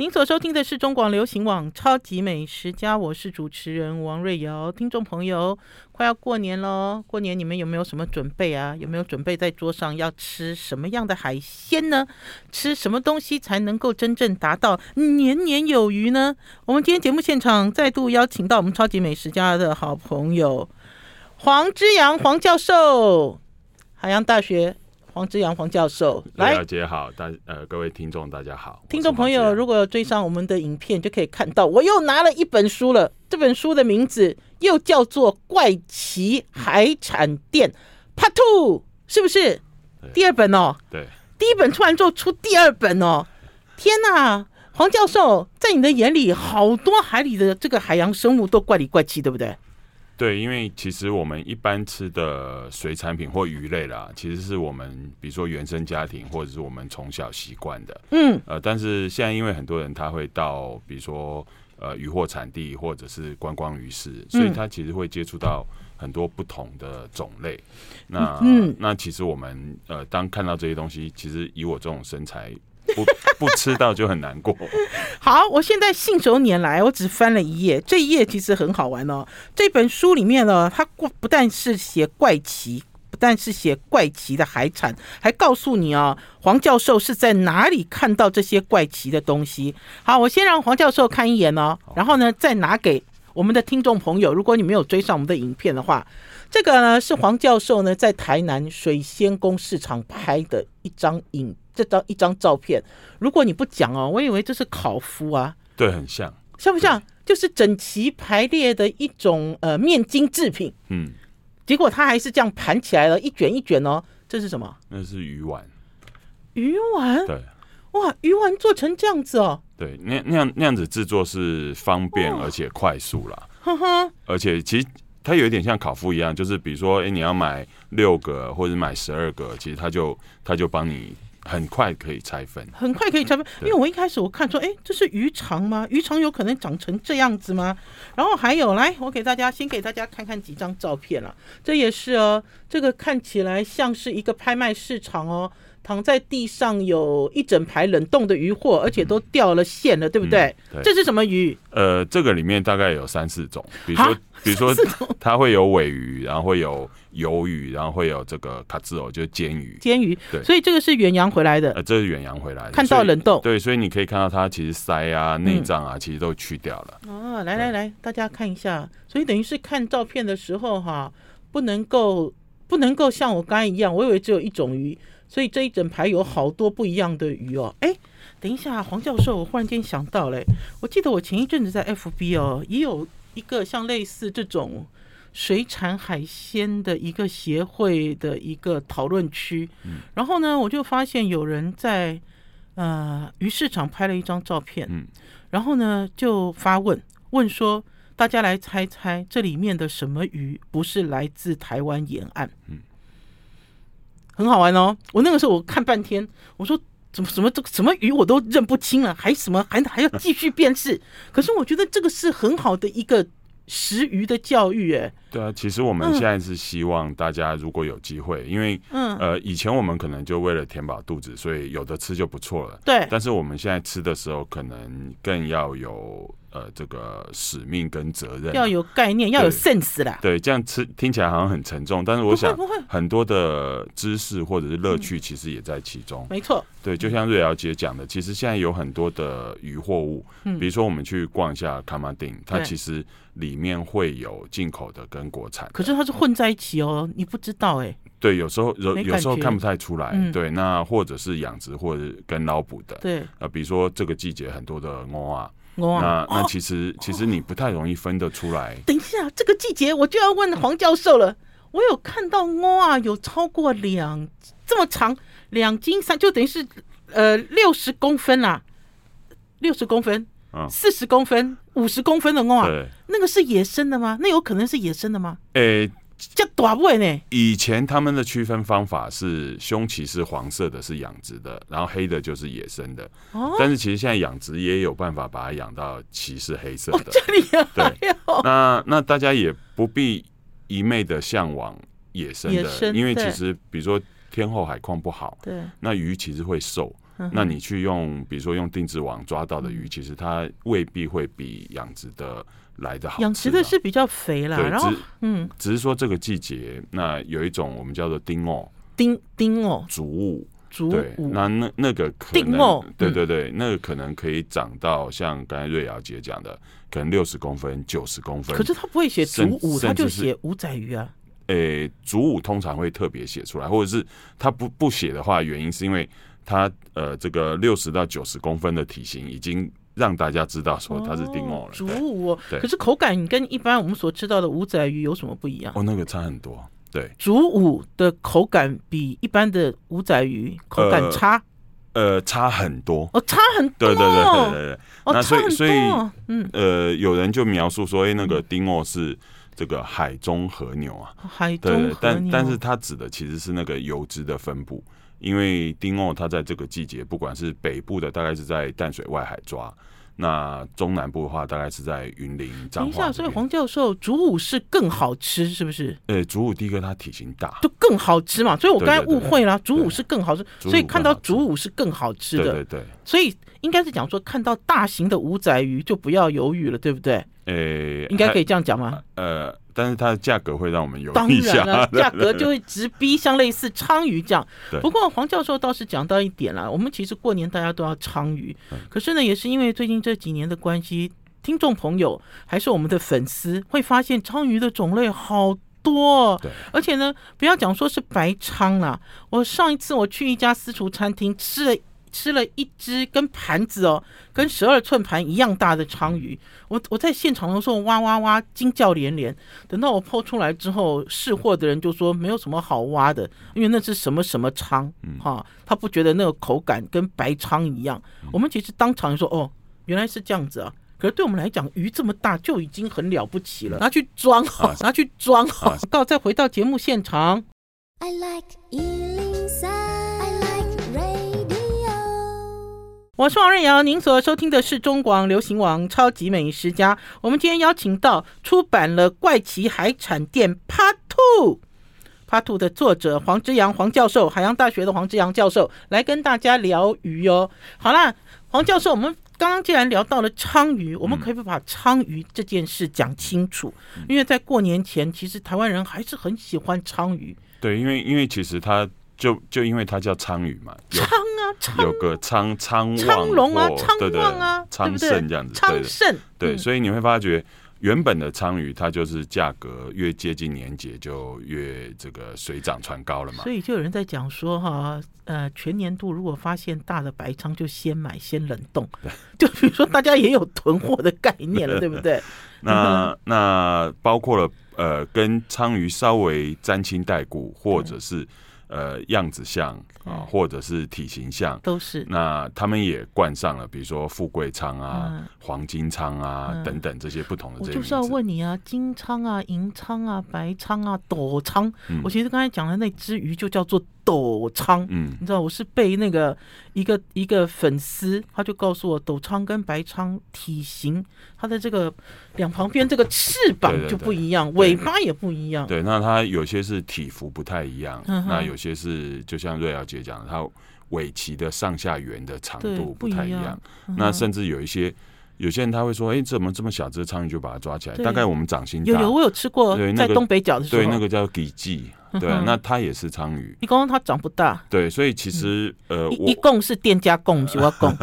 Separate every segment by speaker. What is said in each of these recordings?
Speaker 1: 您所收听的是中广流行网《超级美食家》，我是主持人王瑞瑶。听众朋友，快要过年喽，过年你们有没有什么准备啊？有没有准备在桌上要吃什么样的海鲜呢？吃什么东西才能够真正达到年年有余呢？我们今天节目现场再度邀请到我们《超级美食家》的好朋友黄之阳黄教授，海洋大学。黄之阳黄教授，来，
Speaker 2: 大家好，大呃各位听众大家好，
Speaker 1: 听众朋友如果追上我们的影片，就可以看到我又拿了一本书了。这本书的名字又叫做《怪奇海产店 Part Two》，是不是？第二本哦。
Speaker 2: 对，
Speaker 1: 第一本出完之后出第二本哦。天哪，黄教授，在你的眼里，好多海里的这个海洋生物都怪里怪气，对不对？
Speaker 2: 对，因为其实我们一般吃的水产品或鱼类啦，其实是我们比如说原生家庭或者是我们从小习惯的，嗯，呃，但是现在因为很多人他会到比如说呃渔获产地或者是观光鱼市，所以他其实会接触到很多不同的种类。那嗯，那其实我们呃当看到这些东西，其实以我这种身材。不不吃到就很难过。
Speaker 1: 好，我现在信手拈来，我只翻了一页，这一页其实很好玩哦。这本书里面呢，它不但是写怪奇，不但是写怪奇的海产，还告诉你啊，黄教授是在哪里看到这些怪奇的东西。好，我先让黄教授看一眼哦，然后呢，再拿给我们的听众朋友。如果你没有追上我们的影片的话，这个呢是黄教授呢在台南水仙宫市场拍的一张影。这张一张照片，如果你不讲哦，我以为这是烤麸啊。
Speaker 2: 对，很像，
Speaker 1: 像不像？就是整齐排列的一种呃面筋制品。嗯，结果它还是这样盘起来了，一卷一卷哦。这是什么？
Speaker 2: 那是鱼丸。
Speaker 1: 鱼丸？
Speaker 2: 对。
Speaker 1: 哇，鱼丸做成这样子哦。
Speaker 2: 对，那那样那样子制作是方便而且快速啦。呵呵。而且其实它有一点像烤麸一样，就是比如说，哎，你要买六个或者买十二个，其实它就它就帮你。很快可以拆分，
Speaker 1: 很快可以拆分。因为我一开始我看说，哎，这是鱼肠吗？鱼肠有可能长成这样子吗？然后还有，来，我给大家先给大家看看几张照片了。这也是哦，这个看起来像是一个拍卖市场哦。躺在地上有一整排冷冻的鱼货，而且都掉了线了，嗯、对不对？对，这是什么鱼？
Speaker 2: 呃，这个里面大概有三四种，比如说，比如说它会有尾鱼，然后会有鱿鱼，然后会有这个卡兹欧，就是煎鱼。
Speaker 1: 煎鱼，对，所以这个是远洋回来的。
Speaker 2: 呃，这是远洋回来的，
Speaker 1: 看到冷冻。
Speaker 2: 对，所以你可以看到它其实鳃啊、内脏啊，其实都去掉了。
Speaker 1: 哦、来来来，大家看一下。所以等于是看照片的时候哈，不能够不能够像我刚才一样，我以为只有一种鱼。所以这一整排有好多不一样的鱼哦，哎，等一下，黄教授，我忽然间想到嘞，我记得我前一阵子在 FB 哦，也有一个像类似这种水产海鲜的一个协会的一个讨论区，嗯，然后呢，我就发现有人在呃鱼市场拍了一张照片，嗯，然后呢就发问问说，大家来猜猜这里面的什么鱼不是来自台湾沿岸？嗯。很好玩哦！我那个时候我看半天，我说怎么什么这个什么鱼我都认不清了，还什么还还要继续辨识？可是我觉得这个是很好的一个食鱼的教育，哎。
Speaker 2: 对啊，其实我们现在是希望大家如果有机会，因为嗯呃以前我们可能就为了填饱肚子，所以有的吃就不错了。
Speaker 1: 对。
Speaker 2: 但是我们现在吃的时候，可能更要有。呃，这个使命跟责任
Speaker 1: 要有概念，要有 sense 啦。
Speaker 2: 对，这样吃听起来好像很沉重，但是我想很多的知识或者是乐趣，其实也在其中。
Speaker 1: 没错，
Speaker 2: 对，就像瑞瑶姐讲的，其实现在有很多的渔货物，比如说我们去逛一下卡马丁，它其实里面会有进口的跟国产，
Speaker 1: 可是它是混在一起哦，你不知道哎。
Speaker 2: 对，有时候有有时候看不太出来。对，那或者是养殖或者跟捞捕的。对，呃，比如说这个季节很多的蚵啊。那那其实、哦、其实你不太容易分得出来。
Speaker 1: 等一下，这个季节我就要问黄教授了。我有看到蚵啊，有超过两这么长，两斤三，就等于是呃六十公分啦。六十公分、四十公分、五十公分的哦，那个是野生的吗？那有可能是野生的吗？
Speaker 2: 诶。
Speaker 1: 叫大尾呢？
Speaker 2: 以前他们的区分方法是胸鳍是黄色的，是养殖的，然后黑的就是野生的。哦。但是其实现在养殖也有办法把它养到鳍是黑色的。
Speaker 1: 这里
Speaker 2: 对。那那大家也不必一昧的向往野生的，生因为其实比如说天后海况不好，
Speaker 1: 对，
Speaker 2: 那鱼其实会瘦。那你去用，比如说用定制网抓到的鱼，其实它未必会比养殖的来的好。
Speaker 1: 养殖的是比较肥啦，然后嗯，
Speaker 2: 只是说这个季节，那有一种我们叫做丁哦，
Speaker 1: 丁丁哦，
Speaker 2: 竹物，
Speaker 1: 竹物，
Speaker 2: 那那那个可能，对对对，那个可能可以长到像刚才瑞瑶姐讲的，可能六十公分、九十公分。
Speaker 1: 可是他不会写竹五，他就写五仔鱼啊。
Speaker 2: 诶，竹五通常会特别写出来，或者是他不不写的话，原因是因为。它呃，这个六十到九十公分的体型，已经让大家知道说它是丁哦了。
Speaker 1: 竹舞，可是口感跟一般我们所知道的五仔鱼有什么不一样？
Speaker 2: 哦，那个差很多。对，
Speaker 1: 竹舞的口感比一般的五仔鱼口感差。
Speaker 2: 呃，差很多。
Speaker 1: 哦，差很多。
Speaker 2: 对对对对对对。
Speaker 1: 那
Speaker 2: 所以所以嗯呃，有人就描述说，哎，那个丁哦是这个海中和牛啊。
Speaker 1: 海中和牛。
Speaker 2: 但但是它指的其实是那个油脂的分布。因为丁欧它在这个季节，不管是北部的，大概是在淡水外海抓；那中南部的话，大概是在云林。
Speaker 1: 等一下，所以黄教授，竹舞是更好吃，是不是？
Speaker 2: 呃，竹舞第一个它体型大，
Speaker 1: 就更好吃嘛。所以我刚才误会了，竹舞是更好吃，所以看到竹舞是更好吃的。
Speaker 2: 对对对。
Speaker 1: 所以应该是讲说，看到大型的五仔鱼就不要犹豫了，对不对？
Speaker 2: 呃，
Speaker 1: 应该可以这样讲吗？
Speaker 2: 呃。但是它的价格会让我们犹豫一下，
Speaker 1: 当然了，价格就会直逼像类似鲳鱼这样。不过黄教授倒是讲到一点了，我们其实过年大家都要鲳鱼，可是呢，也是因为最近这几年的关系，听众朋友还是我们的粉丝会发现鲳鱼的种类好多，而且呢，不要讲说是白鲳啦，我上一次我去一家私厨餐厅吃了。吃了一只跟盘子哦，跟十二寸盘一样大的鲳鱼，我我在现场的时候哇哇哇惊叫连连。等到我剖出来之后，试货的人就说没有什么好挖的，因为那是什么什么鲳，哈，他不觉得那个口感跟白鲳一样。我们其实当场就说哦，原来是这样子啊。可是对我们来讲，鱼这么大就已经很了不起了，拿去装好，拿去装好。到再回到节目现场。I like 我是王瑞瑶，您所收听的是中广流行网超级美食家。我们今天邀请到出版了《怪奇海产店 Part Two》Part Two 的作者黄之阳黄教授，海洋大学的黄之阳教授来跟大家聊鱼哦。好啦，黄教授，我们刚刚既然聊到了鲳鱼，我们可以不把鲳鱼这件事讲清楚？因为在过年前，其实台湾人还是很喜欢鲳鱼。
Speaker 2: 对，因为因为其实它。就就因为它叫鯧鱼嘛，
Speaker 1: 鯧啊，
Speaker 2: 有个鯧鯧
Speaker 1: 鯧龙啊，鯧旺啊，
Speaker 2: 昌盛这样子，
Speaker 1: 昌盛
Speaker 2: 对，所以你会发觉原本的鯧鱼它就是价格越接近年节就越这个水涨船高了嘛。
Speaker 1: 所以就有人在讲说哈，呃，全年度如果发现大的白仓就先买先冷冻，就比如说大家也有囤货的概念了，对不对？
Speaker 2: 那那包括了呃，跟鯧鱼稍微沾亲带故，或者是。呃，样子像啊，或者是体型像，
Speaker 1: 都是。
Speaker 2: 那他们也冠上了，比如说富贵仓啊、嗯、黄金仓啊、嗯、等等这些不同的这些。
Speaker 1: 我就是要问你啊，金仓啊、银仓啊、白仓啊、斗仓。嗯、我其实刚才讲的那只鱼就叫做。斗仓，嗯，你知道我是被那个一个一个粉丝，他就告诉我，斗仓跟白仓体型，它的这个两旁边这个翅膀就不一样，尾巴也不一样。
Speaker 2: 对，那它有些是体幅不太一样，嗯、那有些是就像瑞瑶姐讲的，它尾鳍的上下缘的长度不太一样。一样嗯、那甚至有一些有些人他会说，哎、欸，怎么这么小只苍蝇就把它抓起来？大概我们掌心大。
Speaker 1: 有有，我有吃过，在东北角的时候，
Speaker 2: 对，那个叫给记。对，那它也是鲳鱼。
Speaker 1: 你刚刚它长不大。
Speaker 2: 对，所以其实呃，
Speaker 1: 一共是店家供，是我供。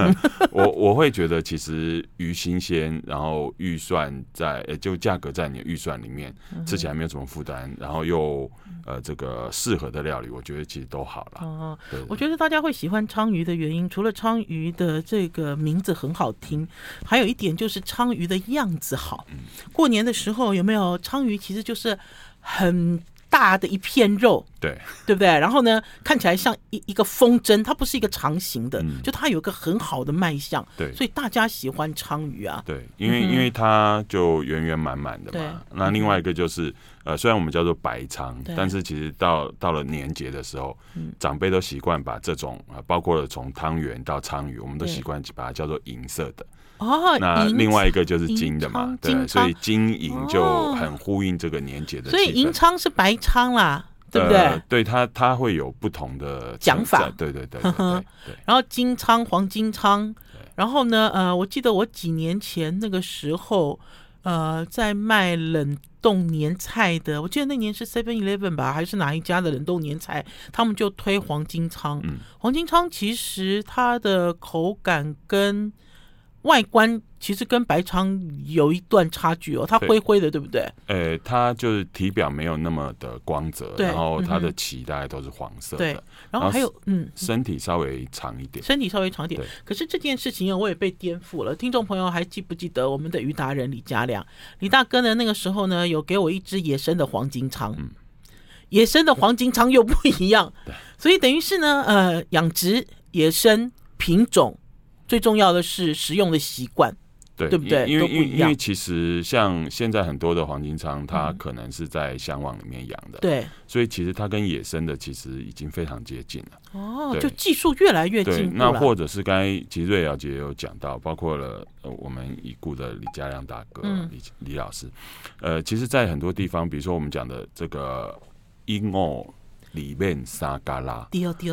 Speaker 2: 我我会觉得，其实鱼新鲜，然后预算在，就价格在你的预算里面，吃起来没有什么负担，然后又呃这个适合的料理，我觉得其实都好了。哦，
Speaker 1: 我觉得大家会喜欢鲳鱼的原因，除了鲳鱼的这个名字很好听，还有一点就是鲳鱼的样子好。过年的时候有没有鲳鱼？其实就是很。大的一片肉，
Speaker 2: 对。
Speaker 1: 对不对？然后呢，看起来像一一个风筝，它不是一个长形的，
Speaker 2: 嗯。
Speaker 1: 就它有一个很好的卖相，
Speaker 2: 对。
Speaker 1: 所以大家喜欢鲳鱼啊。
Speaker 2: 对，因为、
Speaker 1: 嗯
Speaker 2: 因为它就圆圆满满的嘛。那另外一个就是呃，虽然我们叫做白鲳，但是其实到到了年节的时候，
Speaker 1: 嗯。
Speaker 2: 长辈都习惯把这种啊，包括了从汤圆到鲳鱼，我们都
Speaker 1: 对。
Speaker 2: 习惯把它叫做银色的。
Speaker 1: 哦，
Speaker 2: 那另外一个就是金的嘛，
Speaker 1: 对，
Speaker 2: 所以金银就很呼应这个年节的。
Speaker 1: 所以银仓是白仓啦，对不对？
Speaker 2: 呃、对它，它会有不同的
Speaker 1: 讲法
Speaker 2: 对对对对对对。
Speaker 1: 然后金仓、黄金仓，然后呢，呃，我记得我几年前那个时候，呃，在卖冷冻年菜的，我记得那年是 Seven Eleven 吧，还是哪一家的冷冻年菜，他们就推黄金仓。
Speaker 2: 嗯，
Speaker 1: 黄金仓其实它的口感跟外观其实跟白鲳有一段差距哦，它灰灰的，对不对？
Speaker 2: 呃，它就是体表没有那么的光
Speaker 1: 泽，
Speaker 2: 然后它的
Speaker 1: 嗯
Speaker 2: 鳍大概都是黄色的，
Speaker 1: 对，然后还有嗯，
Speaker 2: 身体稍微长一点，
Speaker 1: 身体稍微长一
Speaker 2: 点。
Speaker 1: 可是这件事情啊，我也被颠覆了。听众朋友还记不记得我们的鱼达人李家良？李大哥呢，那个时候呢，有给我一只野生的黄金鲳。
Speaker 2: 嗯
Speaker 1: 野生的黄金鲳又不一样，所以等于是呢，呃，养殖、野生、品种，最重要的是食用的习惯。
Speaker 2: 对，
Speaker 1: 对不对？
Speaker 2: 因
Speaker 1: 为
Speaker 2: 因为因为其实像现在很多的黄金仓，它可能是在箱网里面养的，
Speaker 1: 对，
Speaker 2: 所以其实它跟野生的其实已经非常接近了。
Speaker 1: 哦，就技术越来越
Speaker 2: 对
Speaker 1: 进，步。
Speaker 2: 那或者是刚才其实瑞瑶姐也有讲到，包括了呃我们已故的李家亮大哥
Speaker 1: 嗯。
Speaker 2: 李李老师，呃，其实，在很多地方，比如说我们讲的这个鹦鹉里面沙嘎拉，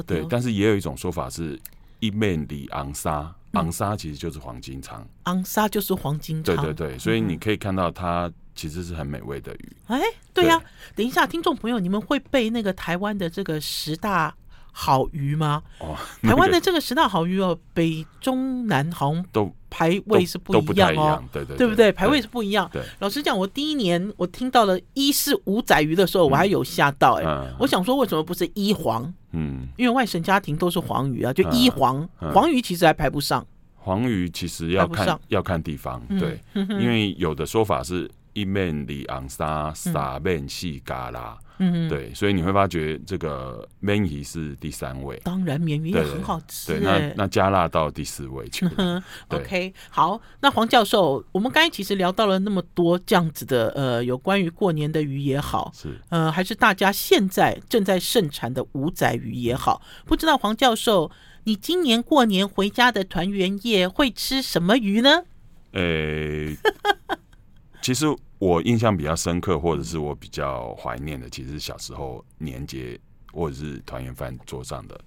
Speaker 2: 对，但是也有一种说法是一面里昂沙，昂沙其实就是黄金鲳，
Speaker 1: 昂沙就是黄金鲳。
Speaker 2: 对对对，所以你可以看到它其实是很美味的鱼。
Speaker 1: 哎，对呀、等一下，听众朋友，你们会背那个台湾的这个十大好鱼吗？
Speaker 2: 哦，
Speaker 1: 台湾的这个十大好鱼哦，北中南好像
Speaker 2: 都
Speaker 1: 排位是不一样哦
Speaker 2: 一样，，对对
Speaker 1: 对不对？排位是不一样。
Speaker 2: 对，
Speaker 1: 老实讲，我第一年我听到了一是五仔鱼的时候，我还有吓到哎、
Speaker 2: 嗯
Speaker 1: 我想说为什么不是一黄？
Speaker 2: 嗯，
Speaker 1: 因为外省家庭都是黄鱼啊，就一黄，
Speaker 2: 嗯。
Speaker 1: 黄鱼其实还排不上。
Speaker 2: 黄鱼其实要看要看地方，
Speaker 1: 嗯。
Speaker 2: 对，因为有的说法是一面里昂沙，撒面细嘎啦，
Speaker 1: 嗯，
Speaker 2: 对，所以你会发觉这个鳗鱼是第三位，
Speaker 1: 当然鳗鱼也很好吃。
Speaker 2: 对，
Speaker 1: 哎、
Speaker 2: 那那加辣到第四位去了，
Speaker 1: 嗯，OK，好，那黄教授，我们刚才其实聊到了那么多这样子的，呃，有关于过年的鱼也好，
Speaker 2: 是。
Speaker 1: 呃，还是大家现在正在盛产的五仔鱼也好，不知道黄教授，你今年过年回家的团圆夜会吃什么鱼呢？
Speaker 2: 诶、其实我印象比较深刻，或者是我比较怀念的，其实是小时候年节或者是团圆饭桌上的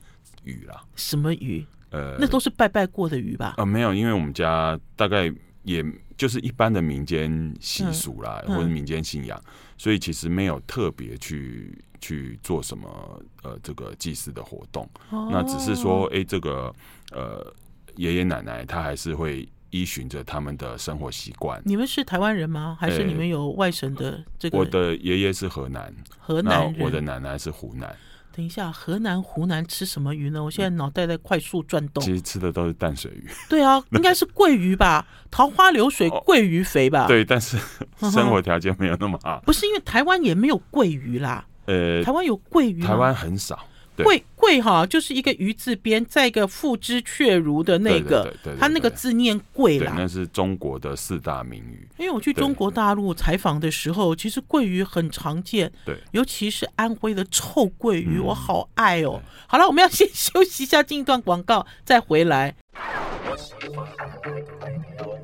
Speaker 2: 鱼啦。
Speaker 1: 什么鱼？
Speaker 2: 呃，
Speaker 1: 那都是拜拜过的鱼吧？
Speaker 2: 呃没有，因为我们家大概也就是一般的民间习俗啦，
Speaker 1: 嗯嗯
Speaker 2: 或者民间信仰，所以其实没有特别去去做什么呃这个祭祀的活动。
Speaker 1: 哦
Speaker 2: 那只是说，哎、这个呃爷爷奶奶他还是会依循着他们的生活习惯。
Speaker 1: 你们是台湾人吗？还是
Speaker 2: 呃
Speaker 1: 你们有外省的这个？
Speaker 2: 我的爷爷是河南，
Speaker 1: 河南人。
Speaker 2: 我的奶奶是湖南，
Speaker 1: 等一下，河南、湖南吃什么鱼呢？我现在脑袋在快速转动。
Speaker 2: 其实吃的都是淡水鱼。
Speaker 1: 对啊，应该是桂鱼吧？桃花流水
Speaker 2: 哦
Speaker 1: 桂鱼肥吧？，
Speaker 2: 对，但是 生活条件没有那么好。
Speaker 1: 不是因为台湾也没有桂鱼啦，
Speaker 2: 呃，
Speaker 1: 台湾有桂鱼？
Speaker 2: 台湾很少。对
Speaker 1: 桂桂哈，就是一个鱼字边，再一个付之却如的那个
Speaker 2: 对对对对，对
Speaker 1: 它那个字念桂
Speaker 2: 对，
Speaker 1: 啦。
Speaker 2: 那是中国的四大名鱼。
Speaker 1: 因为我去中国大陆采访的时候，其实桂鱼很常见，
Speaker 2: 对，
Speaker 1: 尤其是安徽的臭桂鱼，
Speaker 2: 嗯
Speaker 1: 我好爱哦。好了，我们要先 休息一下，进一段广告，再回来。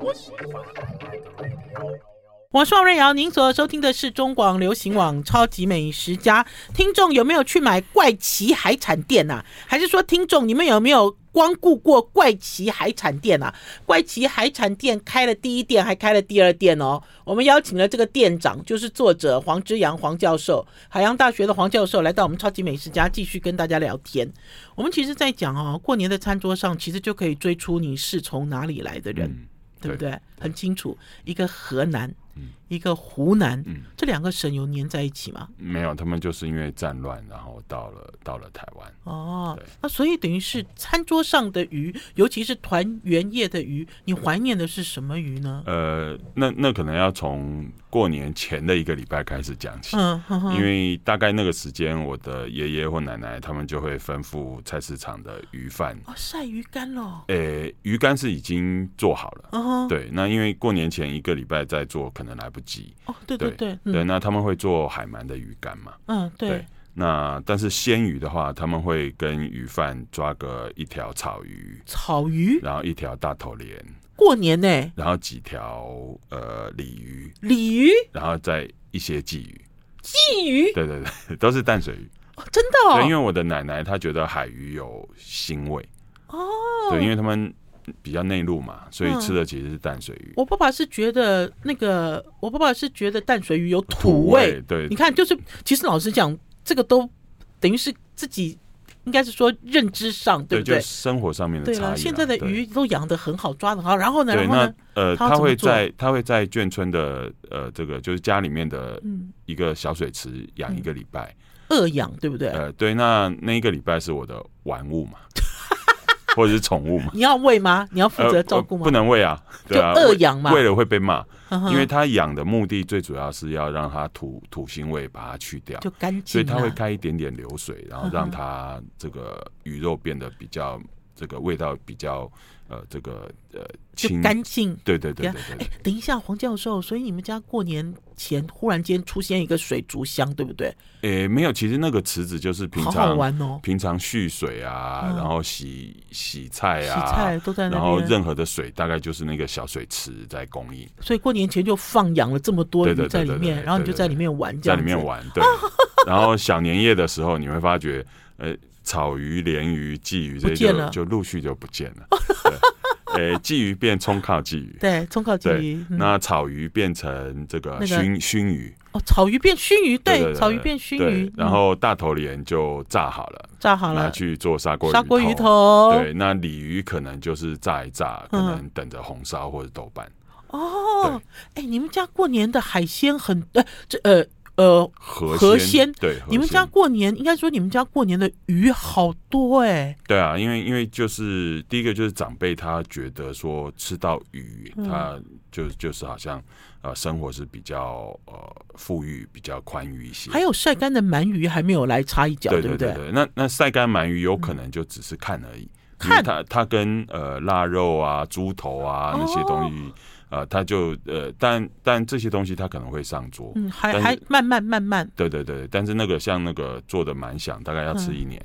Speaker 1: 我是王瑞瑶，您所收听的是中广流行网《超级美食家》。听众有没有去买怪奇海产店呐、啊？还是说听众你们有没有光顾过怪奇海产店啊？怪奇海产店开了第一店，还开了第二店哦。我们邀请了这个店长，就是作者黄之阳黄教授，海洋大学的黄教授，来到我们《超级美食家》继续跟大家聊天。我们其实，在讲哦，过年的餐桌上，其实就可以追出你是从哪里来的人。
Speaker 2: 嗯，
Speaker 1: 对不对？很清楚，一个河南，一个湖南，
Speaker 2: 嗯，
Speaker 1: 这两个省有粘在一起吗？
Speaker 2: 没有，他们就是因为战乱，然后到了到了台湾。
Speaker 1: 哦，那所以等于是餐桌上的鱼，尤其是团圆夜的鱼，你怀念的是什么鱼呢？
Speaker 2: 呃，那那可能要从过年前的一个礼拜开始讲起，
Speaker 1: 嗯，呵呵，
Speaker 2: 因为大概那个时间，我的爷爷或奶奶他们就会吩咐菜市场的鱼贩
Speaker 1: 哦，晒鱼干喽。
Speaker 2: 诶、欸，鱼干是已经做好了，
Speaker 1: 嗯，
Speaker 2: 对，那因为过年前一个礼拜在做，可能来不及。
Speaker 1: 哦，对对对，
Speaker 2: 对，对，那他们会做海鳗的鱼干嘛？
Speaker 1: 嗯，对。
Speaker 2: 对那但是鲜鱼的话，他们会跟鱼贩抓个一条草鱼，
Speaker 1: 草鱼，
Speaker 2: 然后一条大头鲢，
Speaker 1: 过年呢，
Speaker 2: 然后几条呃鲤鱼，
Speaker 1: 鲤鱼，
Speaker 2: 然后再一些鲫鱼，
Speaker 1: 鲫鱼，
Speaker 2: 对对对，都是淡水鱼，
Speaker 1: 哦、真的哦，
Speaker 2: 对，因为我的奶奶她觉得海鱼有腥味，
Speaker 1: 哦，
Speaker 2: 对，因为他们比较内陆嘛，所以吃的其实是淡水鱼。嗯、
Speaker 1: 我爸爸是觉得那个，我爸爸是觉得淡水鱼有土味，
Speaker 2: 土味对，
Speaker 1: 你看，就是其实老实讲。这个都等于是自己应该是说认知上对不对？
Speaker 2: 对，生活上面的差异。
Speaker 1: 对了，现在的鱼都养的很好，抓得好，然后呢？
Speaker 2: 对，
Speaker 1: 然后呢
Speaker 2: 那呃，他会在他会在眷村的呃这个就是家里面的一个小水池养一个礼拜，
Speaker 1: 饿养对不对？
Speaker 2: 呃，对，那那一个礼拜是我的玩物嘛。或者是宠物嘛？
Speaker 1: 你要喂吗？你要负责照顾吗？
Speaker 2: 呃、不能喂啊，对啊，
Speaker 1: 就饿养嘛，
Speaker 2: 喂了会被骂，因为他养的目的最主要是要让它土土腥味把它去掉，
Speaker 1: 就干净，
Speaker 2: 所以他会开一点点流水，然后让它这个鱼肉变得比较这个味道比较。呃，这个呃，
Speaker 1: 就干净，
Speaker 2: 对对对对，对，
Speaker 1: 哎，等一下，黄教授，所以你们家过年前忽然间出现一个水族箱，对不对？
Speaker 2: 诶，没有，其实那个池子就是平常
Speaker 1: 好好玩哦，
Speaker 2: 平常蓄水啊，嗯、然后洗洗菜啊，
Speaker 1: 洗菜都在那，
Speaker 2: 然后任何的水大概就是那个小水池在供应，
Speaker 1: 所以过年前就放养了这么多鱼在里面，然后你就在里面玩，
Speaker 2: 在里面玩，对，然后小年夜的时候你会发觉，呃。草鱼、鲢鱼、鲫鱼这些就就陆续就不见了。呃，鲫鱼变葱靠鲫鱼，
Speaker 1: 对，葱靠鲫鱼。
Speaker 2: 那草鱼变成这个熏熏鱼。
Speaker 1: 哦，草鱼变熏鱼，对，草鱼变熏鱼。
Speaker 2: 然后大头鲢就炸好了，
Speaker 1: 炸好了，
Speaker 2: 拿去做砂锅
Speaker 1: 砂锅鱼头。
Speaker 2: 对，那鲤鱼可能就是炸一炸，可能等着红烧或者豆瓣。
Speaker 1: 哦，哎，你们家过年的海鲜很呃，这呃。呃，
Speaker 2: 河
Speaker 1: 河鲜
Speaker 2: 对，
Speaker 1: 你们家过年应该说你们家过年的鱼好多哎、欸。
Speaker 2: 对啊，因为因为就是第一个就是长辈他觉得说吃到鱼，嗯、他就就是好像呃生活是比较呃富裕，比较宽裕一些。
Speaker 1: 还有晒干的鳗鱼还没有来插一脚，
Speaker 2: 对对对，对，
Speaker 1: 对不
Speaker 2: 对？那那晒干鳗鱼有可能就只是看而已，
Speaker 1: 嗯、看
Speaker 2: 它它跟呃腊肉啊、猪头啊那些东西。哦呃，他就呃，但但这些东西他可能会上桌，
Speaker 1: 嗯，还还慢慢慢慢，
Speaker 2: 对对对，但是那个像那个做的蛮响，大概要吃一年，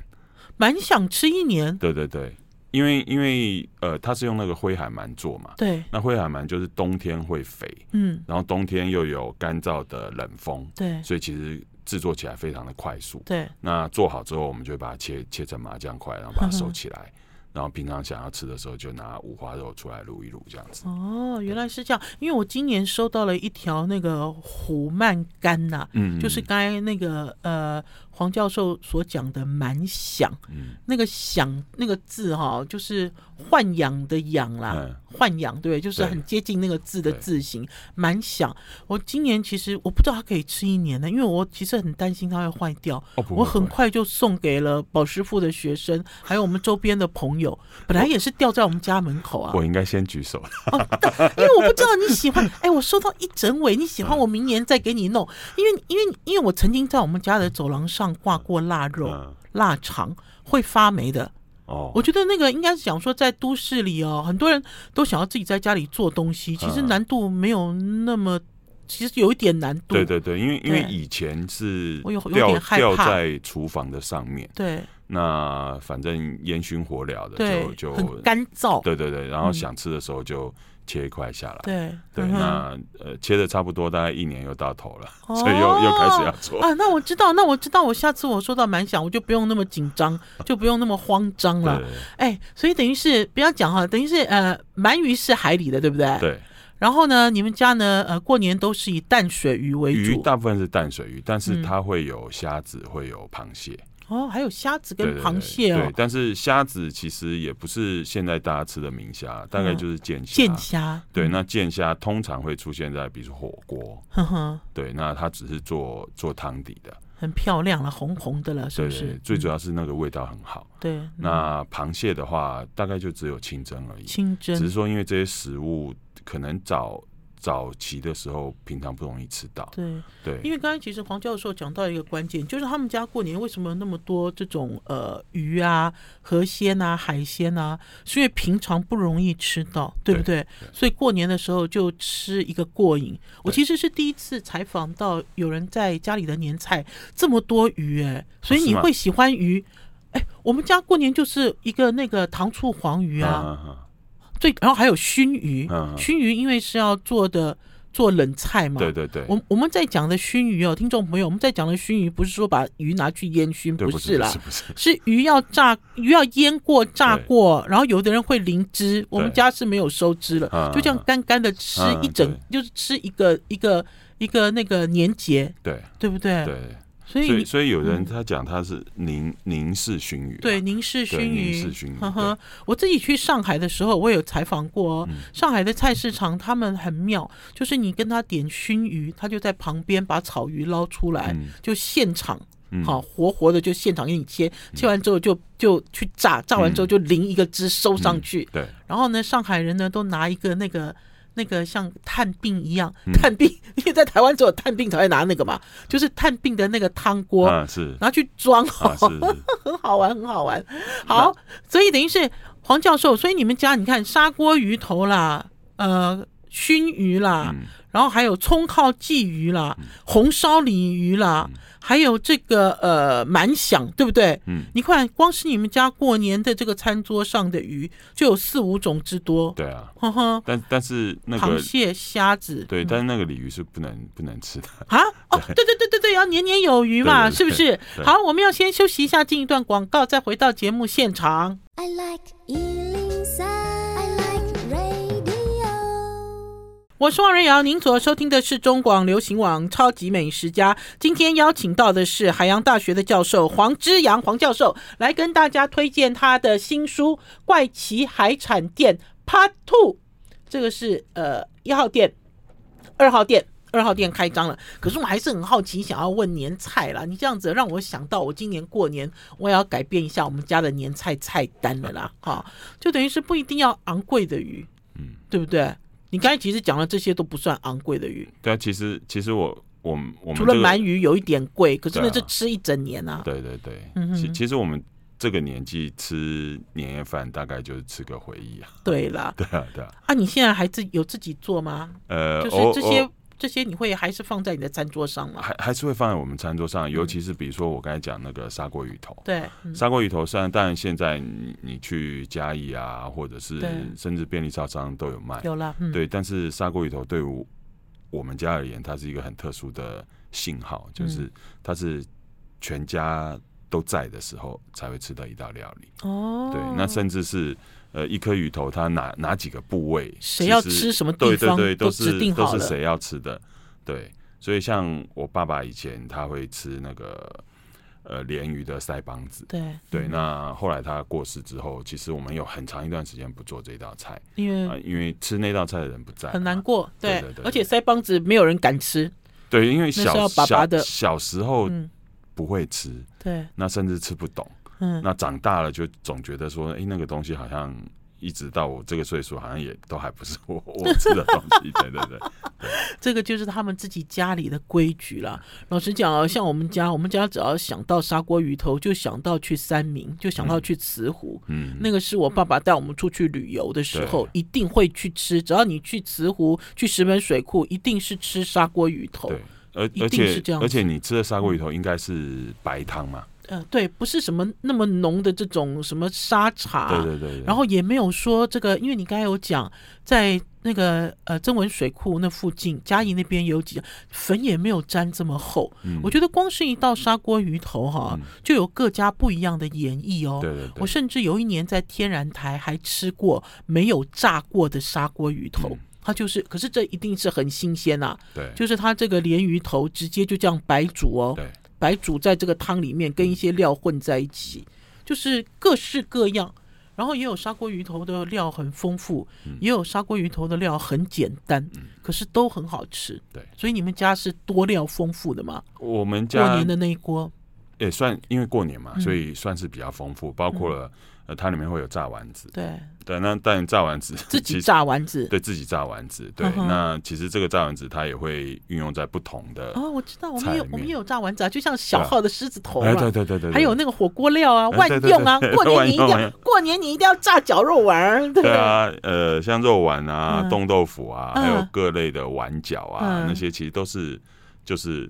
Speaker 1: 蛮、嗯、想吃一年，
Speaker 2: 对对对，因为因为呃，他是用那个灰海鳗做嘛，
Speaker 1: 对，
Speaker 2: 那灰海鳗就是冬天会肥，嗯，然后冬天又有干燥的冷风，
Speaker 1: 对，
Speaker 2: 所以其实制作起来非常的快速，
Speaker 1: 对，
Speaker 2: 那做好之后，我们就会把它切切成麻将块，然后把它收起来。嗯然后平常想要吃的时候，就拿五花肉出来卤一卤，这样子。
Speaker 1: 哦，原来是这样。因为我今年收到了一条那个胡鳗干呐、啊，嗯，就是刚才那个呃黄教授所讲的蛮响，嗯，那个响那个字哈，就是豢养的养啦。嗯豢养对，就是很接近那个字的字形，蛮响。我今年其实我不知道它可以吃一年呢，因为我其实很担心它会坏掉。
Speaker 2: 哦、
Speaker 1: 我很快就送给了宝师傅的学生，还有我们周边的朋友。本来也是吊在我们家门口啊。
Speaker 2: 我应该先举手
Speaker 1: 哦，因为我不知道你喜欢。哎，我收到一整尾，你喜欢，我明年再给你弄。因为因为因为我曾经在我们家的走廊上挂过腊肉、腊肠，会发霉的。哦，我觉得那个应该是讲说，在都市里哦，很多人都想要自己在家里做东西，其实难度没有那么，其实有一点难度。
Speaker 2: 对对对，因为因为以前是
Speaker 1: 我有有点害怕。
Speaker 2: 在厨房的上面，
Speaker 1: 对，
Speaker 2: 那反正烟熏火燎的就就
Speaker 1: 很干燥，
Speaker 2: 对对对，然后想吃的时候就。切一块下来，
Speaker 1: 对
Speaker 2: 对，那呃切的差不多，大概一年又到头了，所以又又开始要做
Speaker 1: 啊。那我知道，那我知道，我下次我收到蛮想，我就不用那么紧张，就不用那么慌张了。哎，所以等于是不要讲哈，等于是呃鳗鱼是海里的，对不对？
Speaker 2: 对。
Speaker 1: 然后呢，你们家呢呃过年都是以淡水鱼为主，
Speaker 2: 鱼大部分是淡水鱼，但是它会有虾子，会有螃蟹。
Speaker 1: 哦，还有虾子跟螃蟹哦。
Speaker 2: 对，但是虾子其实也不是现在大家吃的明虾，大概就是剑虾。
Speaker 1: 剑虾。
Speaker 2: 对，那剑虾通常会出现在比如说火锅。
Speaker 1: 呵呵。
Speaker 2: 对，那它只是做做汤底的。
Speaker 1: 很漂亮了，红红的了，是不是？
Speaker 2: 最主要是那个味道很好。
Speaker 1: 对。
Speaker 2: 那螃蟹的话，大概就只有清蒸而已。
Speaker 1: 清蒸。
Speaker 2: 只是说，因为这些食物可能早。早期的时候，平常不容易吃到。
Speaker 1: 对
Speaker 2: 对，
Speaker 1: 因为刚才其实黄教授讲到一个关键，就是他们家过年为什么那么多这种呃鱼啊、河鲜啊、海鲜啊，是因为平常不容易吃到，对不对？对对，所以过年的时候就吃一个过瘾。我其实是第一次采访到有人在家里的年菜这么多鱼，哎，所以你会喜欢鱼？哎，我们家过年就是一个那个糖醋黄鱼啊。啊啊最然后还有熏鱼，熏鱼因为是要做的做冷菜嘛。
Speaker 2: 对对对。
Speaker 1: 我我们在讲的熏鱼哦，听众朋友，我们在讲的熏鱼不是说把鱼拿去烟熏，不是啦，是鱼要炸，鱼要腌过炸过，然后有的人会淋汁，我们家是没有收汁了，就这样干干的吃一整，就是吃一个一个一个那个年节，
Speaker 2: 对
Speaker 1: 对不对？
Speaker 2: 对。所以，所以有人他讲他是宁宁式熏鱼，
Speaker 1: 对，宁式熏鱼，
Speaker 2: 宁式熏鱼。
Speaker 1: 呵呵，我自己去上海的时候，我有采访过哦上海的菜市场，他们很妙，就是你跟他点熏鱼，他就在旁边把草鱼捞出来，就现场，好活活的就现场给你切，切完之后就就去炸，炸完之后就淋一个汁收上去。
Speaker 2: 对，
Speaker 1: 然后呢，上海人呢都拿一个那个。那个像探病一样，探病，因为在台湾只有探病才会拿那个嘛，就是探病的那个汤锅，是。拿去装，很好玩，很好玩。好，所以等于是黄教授，所以你们家你看砂锅鱼头啦，呃，熏鱼啦，然后还有葱靠鲫鱼啦，红烧鲤鱼啦。还有这个呃满响，对不对？嗯，你看，光是你们家过年的这个餐桌上的鱼就有四五种之多。
Speaker 2: 对啊，呵呵。但但是那个
Speaker 1: 螃蟹、虾子，
Speaker 2: 对，但是那个鲤鱼是不能不能吃的
Speaker 1: 啊。哦，对对对对对，要年年有余嘛，是不是？好，我们要先休息一下，进一段广告，再回到节目现场。I like 我是王瑞瑶，您所收听的是中广流行网《超级美食家》。今天邀请到的是海洋大学的教授黄之阳黄教授，来跟大家推荐他的新书《怪奇海产店 Part Two》。这个是呃一号店、二号店、二号店开张了。可是我还是很好奇，想要问年菜啦。你这样子让我想到，我今年过年我也要改变一下我们家的年菜菜单了啦。哈，就等于是不一定要昂贵的鱼，嗯，对不对？你刚才其实讲的这些都不算昂贵的鱼。
Speaker 2: 对啊，其实其实我我们我们、
Speaker 1: 这个、除了鳗鱼有一点贵，可是那是吃一整年啊。
Speaker 2: 对对对，其其实我们这个年纪吃年夜饭，大概就是吃个回忆啊。
Speaker 1: 对啦，
Speaker 2: 对啊对啊。
Speaker 1: 啊，你现在还自有自己做吗？呃，就是这些。这些你会还是放在你的餐桌上吗？
Speaker 2: 还还是会放在我们餐桌上，尤其是比如说我刚才讲那个砂锅鱼头。
Speaker 1: 对，
Speaker 2: 砂锅鱼头虽然，当然现在你你去嘉义啊，或者是甚至便利超商都有卖。
Speaker 1: 有了，
Speaker 2: 对，但是砂锅鱼头对于我们家而言，它是一个很特殊的信号，就是它是全家都在的时候才会吃的一道料理。哦，对，那甚至是。呃，一颗鱼头，它哪哪几个部位，
Speaker 1: 谁要吃什么地方，
Speaker 2: 对对对，都是
Speaker 1: 都
Speaker 2: 是谁要吃的，对。所以像我爸爸以前他会吃那个呃鲢鱼的腮帮子，
Speaker 1: 对
Speaker 2: 对。嗯、那后来他过世之后，其实我们有很长一段时间不做这道菜，
Speaker 1: 因为、
Speaker 2: 呃、因为吃那道菜的人不在，
Speaker 1: 很难过，对，
Speaker 2: 对对对。
Speaker 1: 而且腮帮子没有人敢吃，
Speaker 2: 对，因为小
Speaker 1: 爸爸的
Speaker 2: 小，小时候不会吃，
Speaker 1: 嗯、对，
Speaker 2: 那甚至吃不懂。嗯，那长大了就总觉得说，哎、欸，那个东西好像一直到我这个岁数，好像也都还不是我我吃的东西。对对对，
Speaker 1: 这个就是他们自己家里的规矩啦。老实讲啊，像我们家，我们家只要想到砂锅鱼头，就想到去三明，就想到去慈湖。嗯，那个是我爸爸带我们出去旅游的时候，一定会去吃。只要你去慈湖、去石门水库，一定是吃砂锅鱼头。
Speaker 2: 对，而而且而且你吃的砂锅鱼头应该是白汤嘛？
Speaker 1: 呃，对，不是什么那么浓的这种什么沙茶，
Speaker 2: 对对对，对，
Speaker 1: 然后也没有说这个，因为你刚才有讲，在那个呃曾文水库那附近，嘉义那边有几粉也没有沾这么厚。嗯，我觉得光是一道砂锅鱼头哈，嗯、就有各家不一样的演绎哦。对对对，我甚至有一年在天然台还吃过没有炸过的砂锅鱼头，嗯、它就是，可是这一定是很新鲜呐、啊。
Speaker 2: 对，
Speaker 1: 就是它这个鲢鱼头直接就这样白煮哦。
Speaker 2: 对。
Speaker 1: 白煮在这个汤里面，跟一些料混在一起，就是各式各样。然后也有砂锅鱼头的料很丰富，嗯、也有砂锅鱼头的料很简单，嗯、可是都很好吃。
Speaker 2: 对，
Speaker 1: 所以你们家是多料丰富的吗？
Speaker 2: 我们家
Speaker 1: 过年的那一锅
Speaker 2: 也算，因为过年嘛，所以算是比较丰富，嗯、包括了。呃，它里面会有炸丸子，
Speaker 1: 对
Speaker 2: 对，那但炸丸子
Speaker 1: 自己炸丸子，
Speaker 2: 对自己炸丸子，对。那其实这个炸丸子它也会运用在不同的
Speaker 1: 哦，我知道，我们有我们也有炸丸子啊，就像小号的狮子头嘛，
Speaker 2: 对对对对，
Speaker 1: 还有那个火锅料啊，万用啊，过年你一定要过年你一定要炸绞肉丸，对。
Speaker 2: 啊，呃，像肉丸啊、冻豆腐啊，还有各类的丸饺啊，那些其实都是就是。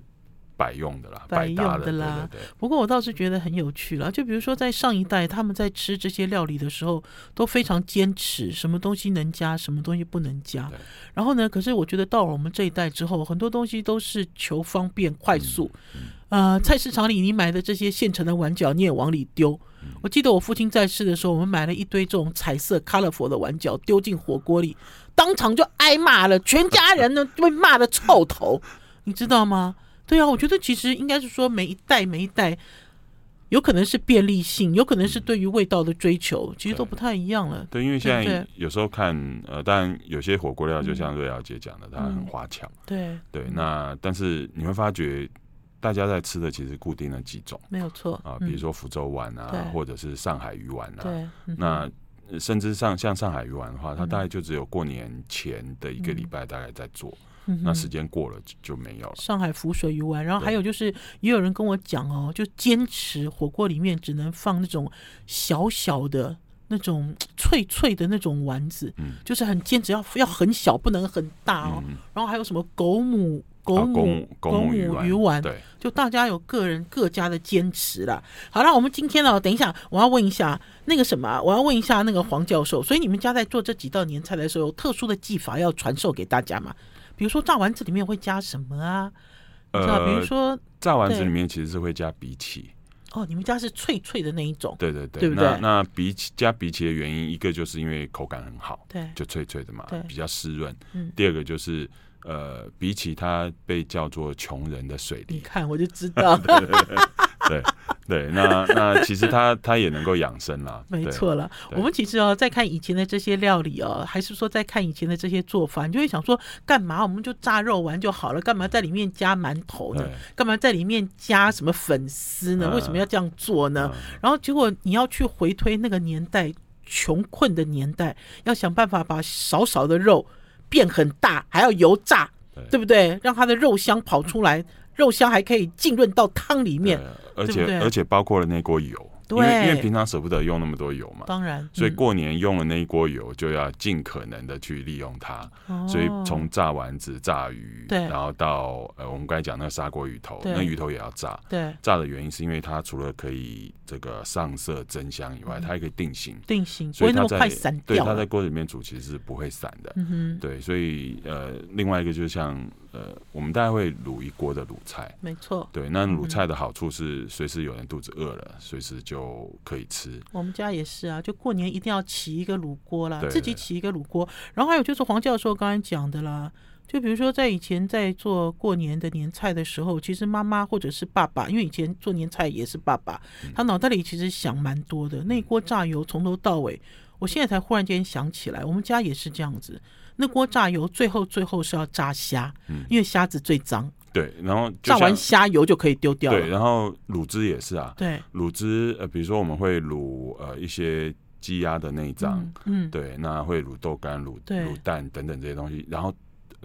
Speaker 2: 百用的啦，
Speaker 1: 百用的啦。对对对，不过我倒是觉得很有趣了。就比如说，在上一代他们在吃这些料理的时候，都非常坚持什么东西能加，什么东西不能加。然后呢，可是我觉得到了我们这一代之后，很多东西都是求方便快速。嗯嗯、呃，菜市场里你买的这些现成的碗饺，你也往里丢。嗯、我记得我父亲在世的时候，我们买了一堆这种彩色 colorful 的碗饺，丢进火锅里，当场就挨骂了，全家人呢被骂的臭头，你知道吗？对啊，我觉得其实应该是说，每一代每一代，有可能是便利性，有可能是对于味道的追求，其实都不太一样了。
Speaker 2: 对，因为现在有时候看，呃，当然有些火锅料，就像瑞瑶姐讲的，它很花巧。
Speaker 1: 对
Speaker 2: 对，那但是你会发觉，大家在吃的其实固定了几种，
Speaker 1: 没有错
Speaker 2: 啊，比如说福州丸啊，或者是上海鱼丸啊。对，那甚至上像上海鱼丸的话，它大概就只有过年前的一个礼拜大概在做。那时间过了就就没有了。
Speaker 1: 上海浮水鱼丸，然后还有就是，也有人跟我讲哦，就坚持火锅里面只能放那种小小的、那种脆脆的那种丸子，嗯，就是很坚持要要很小，不能很大哦。然后还有什么狗母狗母狗母鱼丸，对，就大家有个人各家的坚持啦。好了，我们今天呢，等一下我要问一下那个什么，我要问一下那个黄教授，所以你们家在做这几道年菜的时候，有特殊的技法要传授给大家吗？比如说炸丸子里面会加什么啊？呃，比如说
Speaker 2: 炸丸子里面其实是会加荸荠。
Speaker 1: 哦，你们家是脆脆的那一种？
Speaker 2: 对对对，
Speaker 1: 对不对？
Speaker 2: 那那荸荠加荸荠的原因，一个就是因为口感很好，
Speaker 1: 对，
Speaker 2: 就脆脆的嘛，
Speaker 1: 对，
Speaker 2: 比较湿润。嗯。第二个就是呃，荸荠它被叫做穷人的水梨。
Speaker 1: 你看，我就知道。
Speaker 2: 对。对，那那其实他他也能够养生啦，
Speaker 1: 没错了。我们其实哦，在看以前的这些料理哦，还是说在看以前的这些做法，你就会想说，干嘛我们就炸肉丸就好了？干嘛在里面加馒头呢？干嘛在里面加什么粉丝呢？为什么要这样做呢？然后结果你要去回推那个年代，穷困的年代，要想办法把少少的肉变很大，还要油炸，对不对？让它的肉香跑出来。肉香还可以浸润到汤里面，
Speaker 2: 而且而且包括了那锅油。因为因为平常舍不得用那么多油嘛，
Speaker 1: 当然，
Speaker 2: 所以过年用了那一锅油，就要尽可能的去利用它。所以从炸丸子、炸鱼，对，然后到呃，我们刚才讲那个砂锅鱼头，那鱼头也要炸。对，炸的原因是因为它除了可以这个上色增香以外，它还可以定型。
Speaker 1: 定型，所以它在
Speaker 2: 对它在锅里面煮其实是不会散的。嗯对，所以呃，另外一个就是像呃，我们大概会卤一锅的卤菜。
Speaker 1: 没错。对，
Speaker 2: 那卤菜的好处是随时有人肚子饿了，随时就。可以吃。
Speaker 1: 我们家也是啊，就过年一定要起一个卤锅啦，对自己起一个卤锅。然后还有就是黄教授刚才讲的啦，就比如说在以前在做过年的年菜的时候，其实妈妈或者是爸爸，因为以前做年菜也是爸爸，嗯、他脑袋里其实想蛮多的。那锅炸油从头到尾，我现在才忽然间想起来，我们家也是这样子。那锅炸油最后最后是要炸虾，嗯、因为虾子最脏。
Speaker 2: 对，然后
Speaker 1: 炸完虾油就可以丢掉了。
Speaker 2: 对，然后卤汁也是啊。
Speaker 1: 对，
Speaker 2: 卤汁呃，比如说我们会卤呃一些鸡鸭的内脏，嗯，对，那会卤豆干、卤卤蛋等等这些东西。然后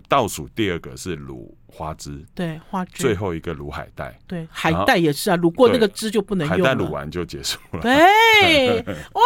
Speaker 2: 倒数第二个是卤花枝，对，花枝。最后一个卤海带，
Speaker 1: 对，海带也是啊，卤过那个汁就不能用了。
Speaker 2: 海带卤完就结束了。
Speaker 1: 对，哇。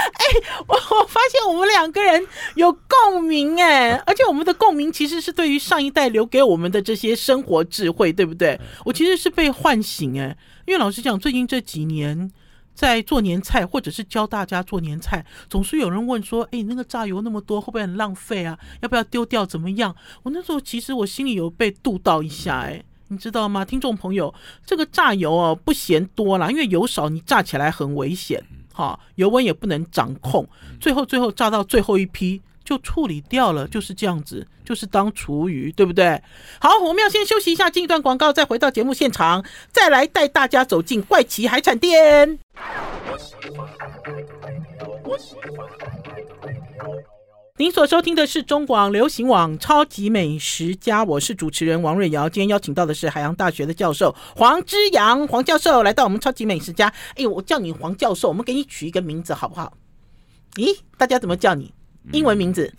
Speaker 1: 哎，我我发现我们两个人有共鸣哎，而且我们的共鸣其实是对于上一代留给我们的这些生活智慧，对不对？我其实是被唤醒哎，因为老实讲，最近这几年在做年菜或者是教大家做年菜，总是有人问说：“哎，那个榨油那么多，会不会很浪费啊？要不要丢掉？怎么样？”我那时候其实我心里有被度到一下哎，你知道吗？听众朋友，这个榨油哦不嫌多啦，因为油少你榨起来很危险。好，油温也不能掌控，最后最后炸到最后一批，就处理掉了，就是这样子，就是当厨余，对不对？好，我们要先休息一下，进一段广告，再回到节目现场，再来带大家走进怪奇海产店。您所收听的是中广流行网《超级美食家》，我是主持人王瑞瑶。今天邀请到的是海洋大学的教授黄之阳黄教授，来到我们《超级美食家》。哎，我叫你黄教授，我们给你取一个名字好不好？咦，大家怎么叫你？英文名字？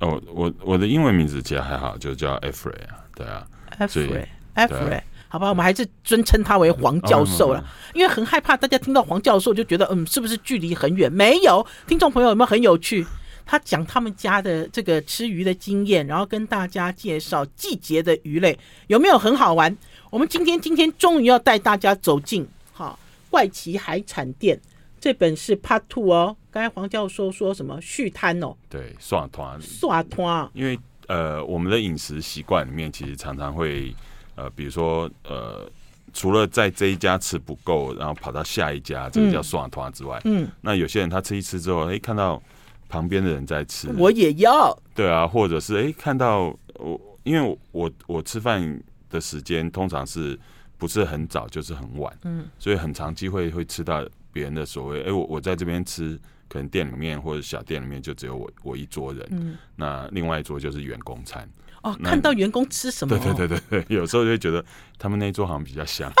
Speaker 2: 嗯、哦，我我的英文名字其实还好，就叫 Effrey 啊，对啊
Speaker 1: ，Effrey，Effrey，好吧，我们还是尊称他为黄教授了，因为很害怕大家听到黄教授就觉得，嗯，是不是距离很远？没有，听众朋友有没有很有趣？他讲他们家的这个吃鱼的经验，然后跟大家介绍季节的鱼类，有没有很好玩？我们今天今天终于要带大家走进哈怪奇海产店。这本是 Part Two 哦，刚才黄教授说什么续摊哦？
Speaker 2: 对，涮团，
Speaker 1: 涮团。
Speaker 2: 因为呃，我们的饮食习惯里面，其实常常会呃，比如说呃，除了在这一家吃不够，然后跑到下一家，这个叫涮团之外，嗯，那有些人他吃一吃之后，哎，看到旁边的人在吃，
Speaker 1: 我也要。
Speaker 2: 对啊，或者是哎，看到我，因为我我，我吃饭的时间通常是不是很早，就是很晚，嗯，所以很长机会会吃到。别人的所谓，哎，我我在这边吃，可能店里面或者小店里面就只有我我一桌人，嗯，那另外一桌就是员工餐。
Speaker 1: 哦，看到员工吃什么？
Speaker 2: 对对对对对，有时候就会觉得他们那一桌好像比较香。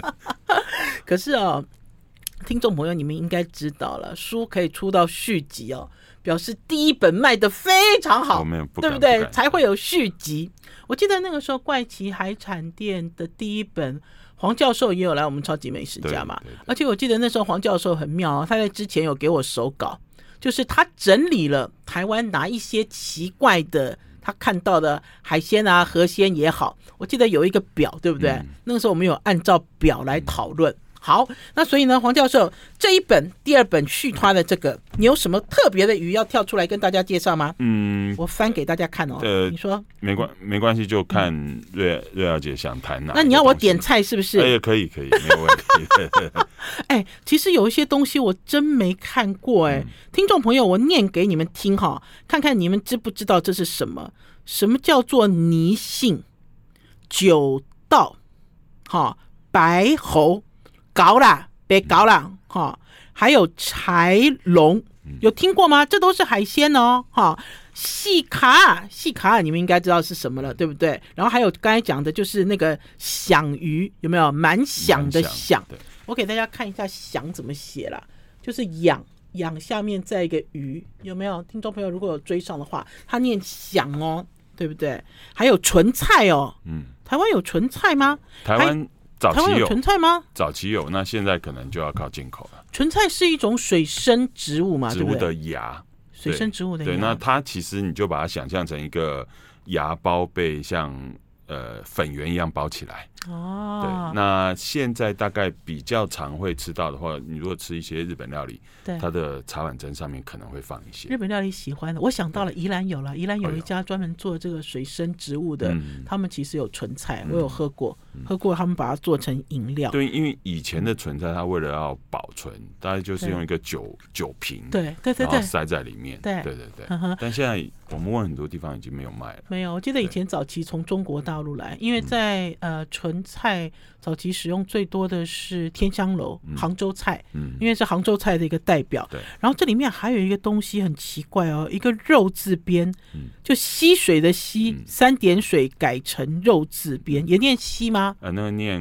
Speaker 1: 可是哦，听众朋友，你们应该知道了，书可以出到续集哦，表示第一本卖的非常好，
Speaker 2: 对不
Speaker 1: 对？才会有续集。我记得那个时候怪奇海产店的第一本。黄教授也有来我们超级美食家嘛，对对对，而且我记得那时候黄教授很妙，他在之前有给我手稿，就是他整理了台湾哪一些奇怪的他看到的海鲜啊、河鲜也好，我记得有一个表，对不对？嗯、那个时候我们有按照表来讨论。嗯好，那所以呢，黄教授这一本第二本续他的这个，你有什么特别的鱼要跳出来跟大家介绍吗？嗯，我翻给大家看哦。呃，你说
Speaker 2: 没关没关系，就看瑞瑞小姐想谈哪。
Speaker 1: 那你要我点菜是不是？
Speaker 2: 哎，可以可以，没有问题。
Speaker 1: 哎，其实有一些东西我真没看过哎，听众朋友，我念给你们听哈，看看你们知不知道这是什么？什么叫做泥性九道？哈，白喉。搞啦，别搞啦，哈！还有柴龙，有听过吗？这都是海鲜哦，哈！细卡，细卡，你们应该知道是什么了，对不对？然后还有刚才讲的，就是那个响鱼，有没有？蛮响的响，我给大家看一下“响”怎么写啦，就是“养。养”下面再一个“鱼”，有没有？听众朋友如果有追上的话，他念“响”哦，对不对？还有纯菜哦，嗯，台湾有纯菜吗？
Speaker 2: 台湾。早期有
Speaker 1: 纯菜吗？
Speaker 2: 早期有，那现在可能就要靠进口了。
Speaker 1: 纯菜是一种水生植物嘛？
Speaker 2: 植物的芽，
Speaker 1: 水生植物的芽。
Speaker 2: 对，那它其实你就把它想象成一个芽包被像呃粉圆一样包起来。哦，对，那现在大概比较常会吃到的话，你如果吃一些日本料理，对，它的茶碗蒸上面可能会放一些
Speaker 1: 日本料理喜欢的。我想到了宜兰有了，宜兰有一家专门做这个水生植物的，他们其实有纯菜，我有喝过，喝过他们把它做成饮料。
Speaker 2: 对，因为以前的存在，它为了要保存，大概就是用一个酒酒瓶，
Speaker 1: 对对对，
Speaker 2: 然后塞在里面，对对对对。但现在我们问很多地方已经没有卖了，
Speaker 1: 没有。我记得以前早期从中国大陆来，因为在呃纯。纯菜早期使用最多的是天香楼、杭州菜，嗯，因为是杭州菜的一个代表。对，然后这里面还有一个东西很奇怪哦，一个肉字边，就溪水的溪，三点水改成肉字边，也念溪吗？
Speaker 2: 呃，那个念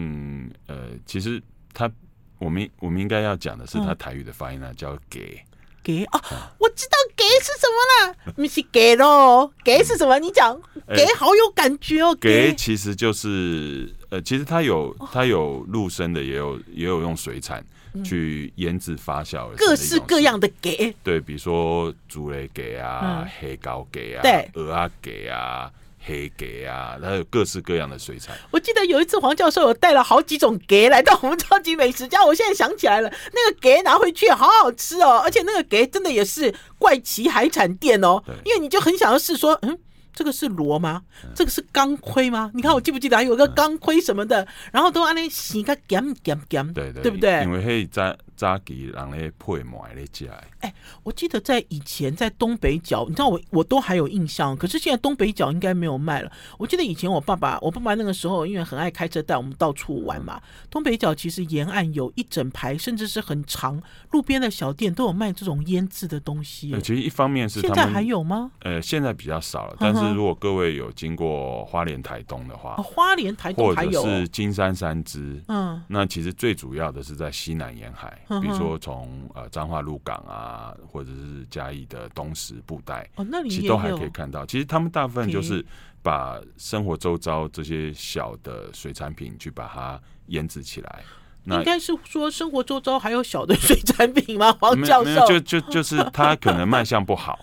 Speaker 2: 呃，其实他我们我们应该要讲的是他台语的发音呢，叫给。
Speaker 1: 给？哦，我知道给是什么了，不是给喽，给是什么？你讲给好有感觉哦，
Speaker 2: 给其实就是。呃，其实它有它有陆生的，也有也有用水产去腌制发酵的，
Speaker 1: 各式各样的给。
Speaker 2: 对，比如说竹雷给啊、嗯、黑膏给啊、
Speaker 1: 对。
Speaker 2: 蚵仔给啊、黑给啊，它有各式各样的水产。
Speaker 1: 我记得有一次黄教授有带了好几种给来到我们超级美食家，我现在想起来了，那个给拿回去好好吃哦，而且那个给真的也是怪奇海产店哦，因为你就很想要试说，嗯。这个是螺吗？这个是钢盔吗？你看我记不记得还有个钢盔什么的，然后都按那洗个咸咸咸，对对，对不对？
Speaker 2: 因为黑在扎吉人咧配麦咧加。
Speaker 1: 哎，我记得在以前在东北角，你知道我我都还有印象，可是现在东北角应该没有卖了。我记得以前我爸爸，我爸爸那个时候因为很爱开车带我们到处玩嘛，东北角其实沿岸有一整排，甚至是很长路边的小店都有卖这种腌制的东西。
Speaker 2: 其实一方面是
Speaker 1: 现在还有吗？
Speaker 2: 呃，现在比较少了，但是如果各位有经过花莲台东的话，
Speaker 1: 哦、花莲台东还有、
Speaker 2: 是金山三芝，嗯，那其实最主要的是在西南沿海，嗯、比如说从呃彰化鹿港啊，或者是嘉义的东石布袋，
Speaker 1: 哦，那里
Speaker 2: 其实都还可以看到。其实他们大部分就是把生活周遭这些小的水产品去把它腌制起来。那
Speaker 1: 应该是说生活周遭还有小的水产品吗？黄教授，
Speaker 2: 就就就是它可能卖相不好，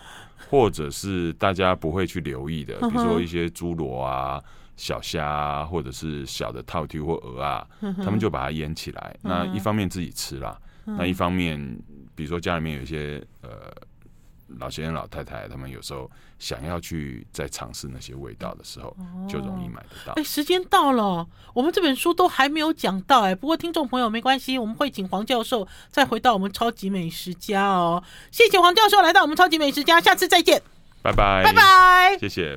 Speaker 2: 或者是大家不会去留意的，比如说一些猪螺啊。小虾啊，或者是小的套体或鹅啊，他们就把它腌起来。那一方面自己吃啦，那一方面，比如说家里面有一些呃老先生老太太，他们有时候想要去再尝试那些味道的时候，就容易买得到。
Speaker 1: 哎，时间到了，我们这本书都还没有讲到哎。不过听众朋友没关系，我们会请黄教授再回到我们超级美食家哦。谢谢黄教授来到我们超级美食家，下次再见，
Speaker 2: 拜拜，
Speaker 1: 拜拜，
Speaker 2: 谢谢。